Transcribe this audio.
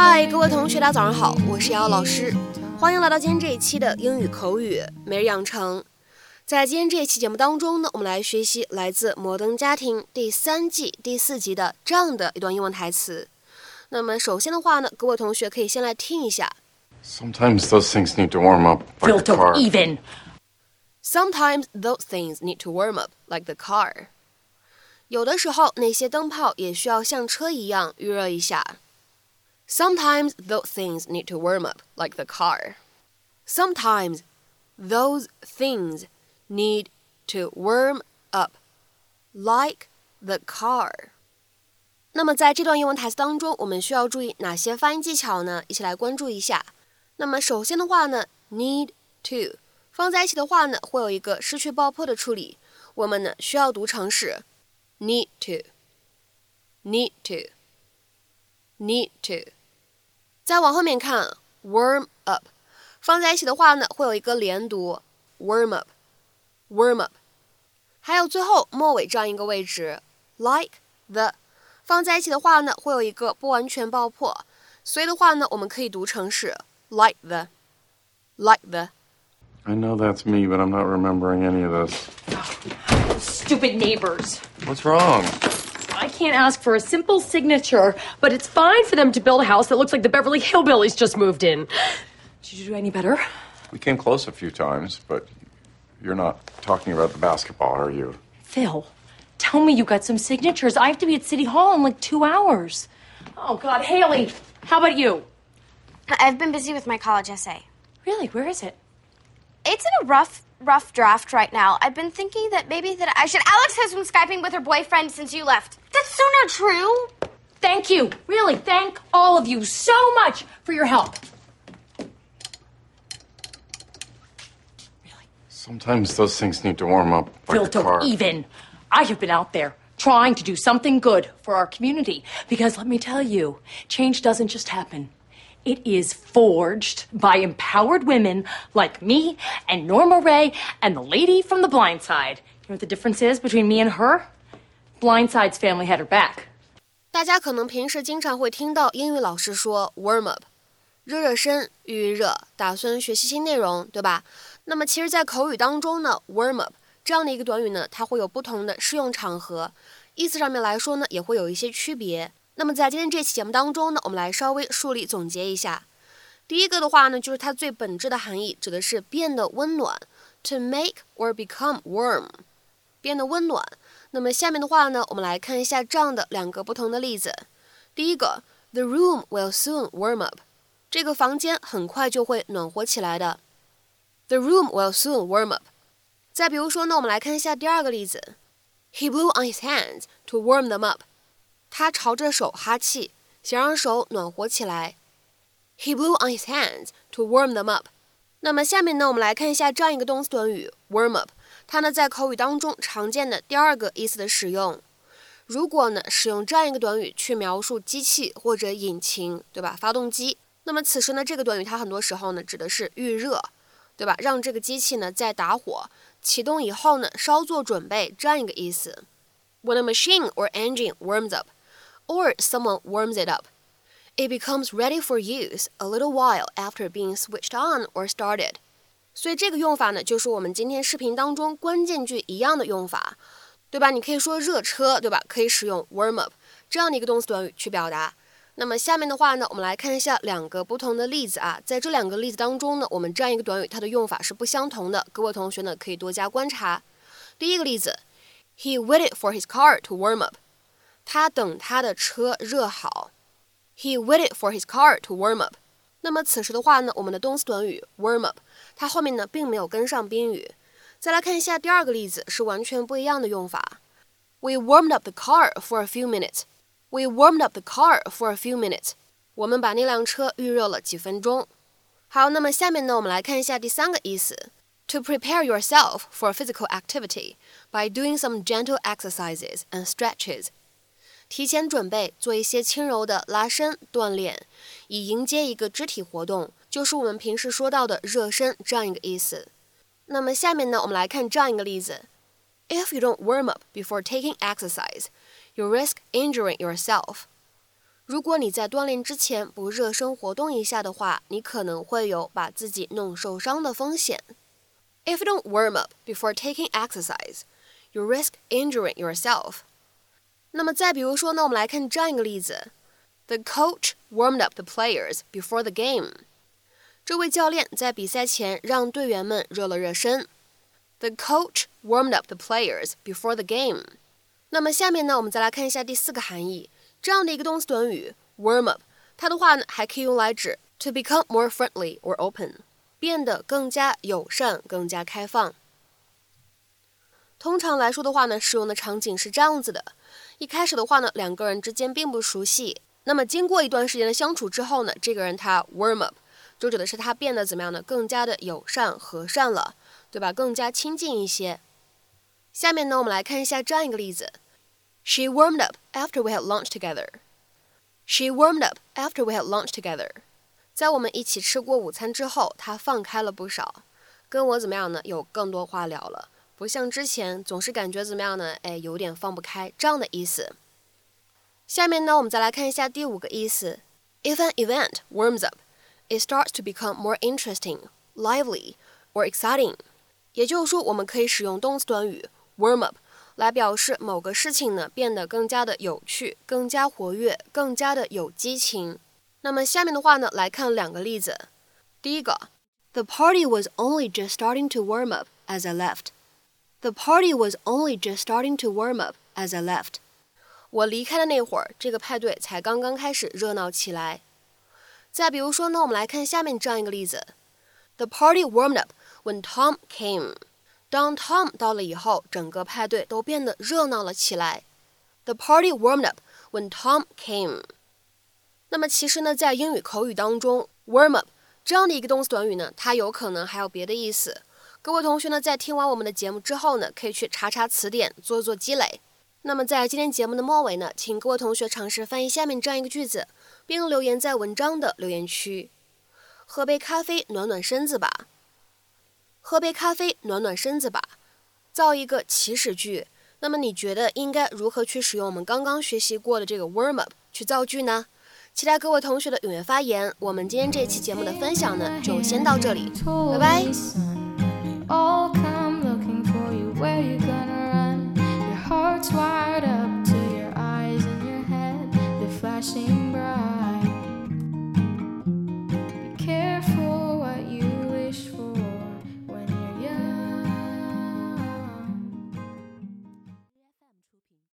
嗨，各位同学，大家早上好，我是瑶瑶老师，欢迎来到今天这一期的英语口语每日养成。在今天这一期节目当中呢，我们来学习来自《摩登家庭》第三季第四集的这样的一段英文台词。那么首先的话呢，各位同学可以先来听一下。Sometimes those things need to warm up like Filter car. even. Sometimes those things need to warm up like the car. 有的时候那些灯泡也需要像车一样预热一下。Sometimes those things need to warm up like the car. Sometimes those things need to warm up like the car. 那么在这段英文台词当中，我们需要注意哪些发音技巧呢？一起来关注一下。那么首先的话呢，need to 放在一起的话呢，会有一个失去爆破的处理。我们呢需要读成是 need to，need to，need to。 再往后面看，warm up，放在一起的话呢，会有一个连读，warm up，warm up。还有最后末尾这样一个位置，like the，放在一起的话呢，会有一个不完全爆破，所以的话呢，我们可以读成是 like the，like the。 I know that's me, but I'm not remembering any of this. Stupid neighbors. What's wrong? I can't ask for a simple signature, but it's fine for them to build a house that looks like the Beverly Hillbillies just moved in. Did you do any better? We came close a few times, but you're not talking about the basketball, are you? Phil, tell me you got some signatures. I have to be at City Hall in like two hours. Oh, God. Haley, how about you? I've been busy with my college essay. Really? Where is it? It's in a rough, rough draft right now. I've been thinking that maybe that I should. Alex has been skyping with her boyfriend since you left. That's so not true. Thank you. Really, thank all of you so much for your help. Really. Sometimes those things need to warm up like car. even. I have been out there trying to do something good for our community because let me tell you, change doesn't just happen. It is forged by empowered women like me and Norma Ray and the lady from the blind side. You know what the difference is between me and her? Blindside's family had her back. 大家可能平时经常会听到英语老师说 warm up，热热身、预热，打算学习新内容，对吧？那么其实，在口语当中呢，warm up 这样的一个短语呢，它会有不同的适用场合，意思上面来说呢，也会有一些区别。那么在今天这期节目当中呢，我们来稍微梳理总结一下。第一个的话呢，就是它最本质的含义，指的是变得温暖，to make or become warm，变得温暖。那么下面的话呢，我们来看一下这样的两个不同的例子。第一个，The room will soon warm up，这个房间很快就会暖和起来的。The room will soon warm up。再比如说呢，我们来看一下第二个例子，He blew on his hands to warm them up。他朝着手哈气，想让手暖和起来。He blew on his hands to warm them up。那么下面呢，我们来看一下这样一个动词短语 warm up，它呢在口语当中常见的第二个意思的使用。如果呢使用这样一个短语去描述机器或者引擎，对吧？发动机，那么此时呢这个短语它很多时候呢指的是预热，对吧？让这个机器呢在打火启动以后呢稍作准备这样一个意思。When a machine or engine warms up, or someone warms it up, it becomes ready for use a little while after being switched on or started. 所以这个用法呢，就是我们今天视频当中关键句一样的用法，对吧？你可以说热车，对吧？可以使用 warm up 这样的一个动词短语去表达。那么下面的话呢，我们来看一下两个不同的例子啊。在这两个例子当中呢，我们这样一个短语它的用法是不相同的，各位同学呢可以多加观察。第一个例子，He waited for his car to warm up. 他等他的车热好。He waited for his car to warm up. 那么此时的话呢，我们的动词短语 warm up，它后面呢并没有跟上宾语。再来看一下第二个例子，是完全不一样的用法。We warmed up the car for a few minutes. We warmed up the car for a few minutes. 我们把那辆车预热了几分钟。好，那么下面呢，我们来看一下第三个意思。To prepare yourself for physical activity by doing some gentle exercises and stretches. 提前准备做一些轻柔的拉伸锻炼，以迎接一个肢体活动，就是我们平时说到的热身这样一个意思。那么下面呢，我们来看这样一个例子：If you don't warm up before taking exercise, you risk injuring yourself. 如果你在锻炼之前不热身活动一下的话，你可能会有把自己弄受伤的风险。If you don't warm up before taking exercise, you risk injuring yourself. 那么再比如说呢，我们来看这样一个例子：The coach warmed up the players before the game. 这位教练在比赛前让队员们热了热身。The coach warmed up the players before the game. 那么下面呢，我们再来看一下第四个含义。这样的一个动词短语 warm up，它的话呢还可以用来指 to become more friendly or open，变得更加友善、更加开放。通常来说的话呢，使用的场景是这样子的：一开始的话呢，两个人之间并不熟悉，那么经过一段时间的相处之后呢，这个人他 warm up，就指的是他变得怎么样呢？更加的友善、和善了，对吧？更加亲近一些。下面呢，我们来看一下这样一个例子。She warmed up after we had lunch together. She warmed up after we had lunch together. 在我们一起吃过午餐之后，她放开了不少，跟我怎么样呢？有更多话聊了，不像之前总是感觉怎么样呢？哎，有点放不开这样的意思。下面呢，我们再来看一下第五个意思。If an event warms up, it starts to become more interesting, lively, or exciting. 也就是说，我们可以使用动词短语 warm up。来表示某个事情呢变得更加的有趣、更加活跃、更加的有激情。那么下面的话呢，来看两个例子。第一个，The party was only just starting to warm up as I left. The party was only just starting to warm up as I left. 我离开的那会儿，这个派对才刚刚开始热闹起来。再比如说呢，我们来看下面这样一个例子：The party warmed up when Tom came. 当 Tom 到了以后，整个派对都变得热闹了起来。The party warmed up when Tom came。那么其实呢，在英语口语当中，warm up 这样的一个动词短语呢，它有可能还有别的意思。 各位同学呢，在听完我们的节目之后呢，可以去查查词典，做做积累。那么在今天节目的末尾呢，请各位同学尝试翻译下面这样一个句子，并留言在文章的留言区。喝杯咖啡，暖暖身子吧。喝杯咖啡，暖暖身子吧。造一个祈使句，那么你觉得应该如何去使用我们刚刚学习过的这个 warm up 去造句呢？期待各位同学的踊跃发言。我们今天这期节目的分享呢，就先到这里，拜拜。all come looking for you. Where you gonna run? Your heart's wired up.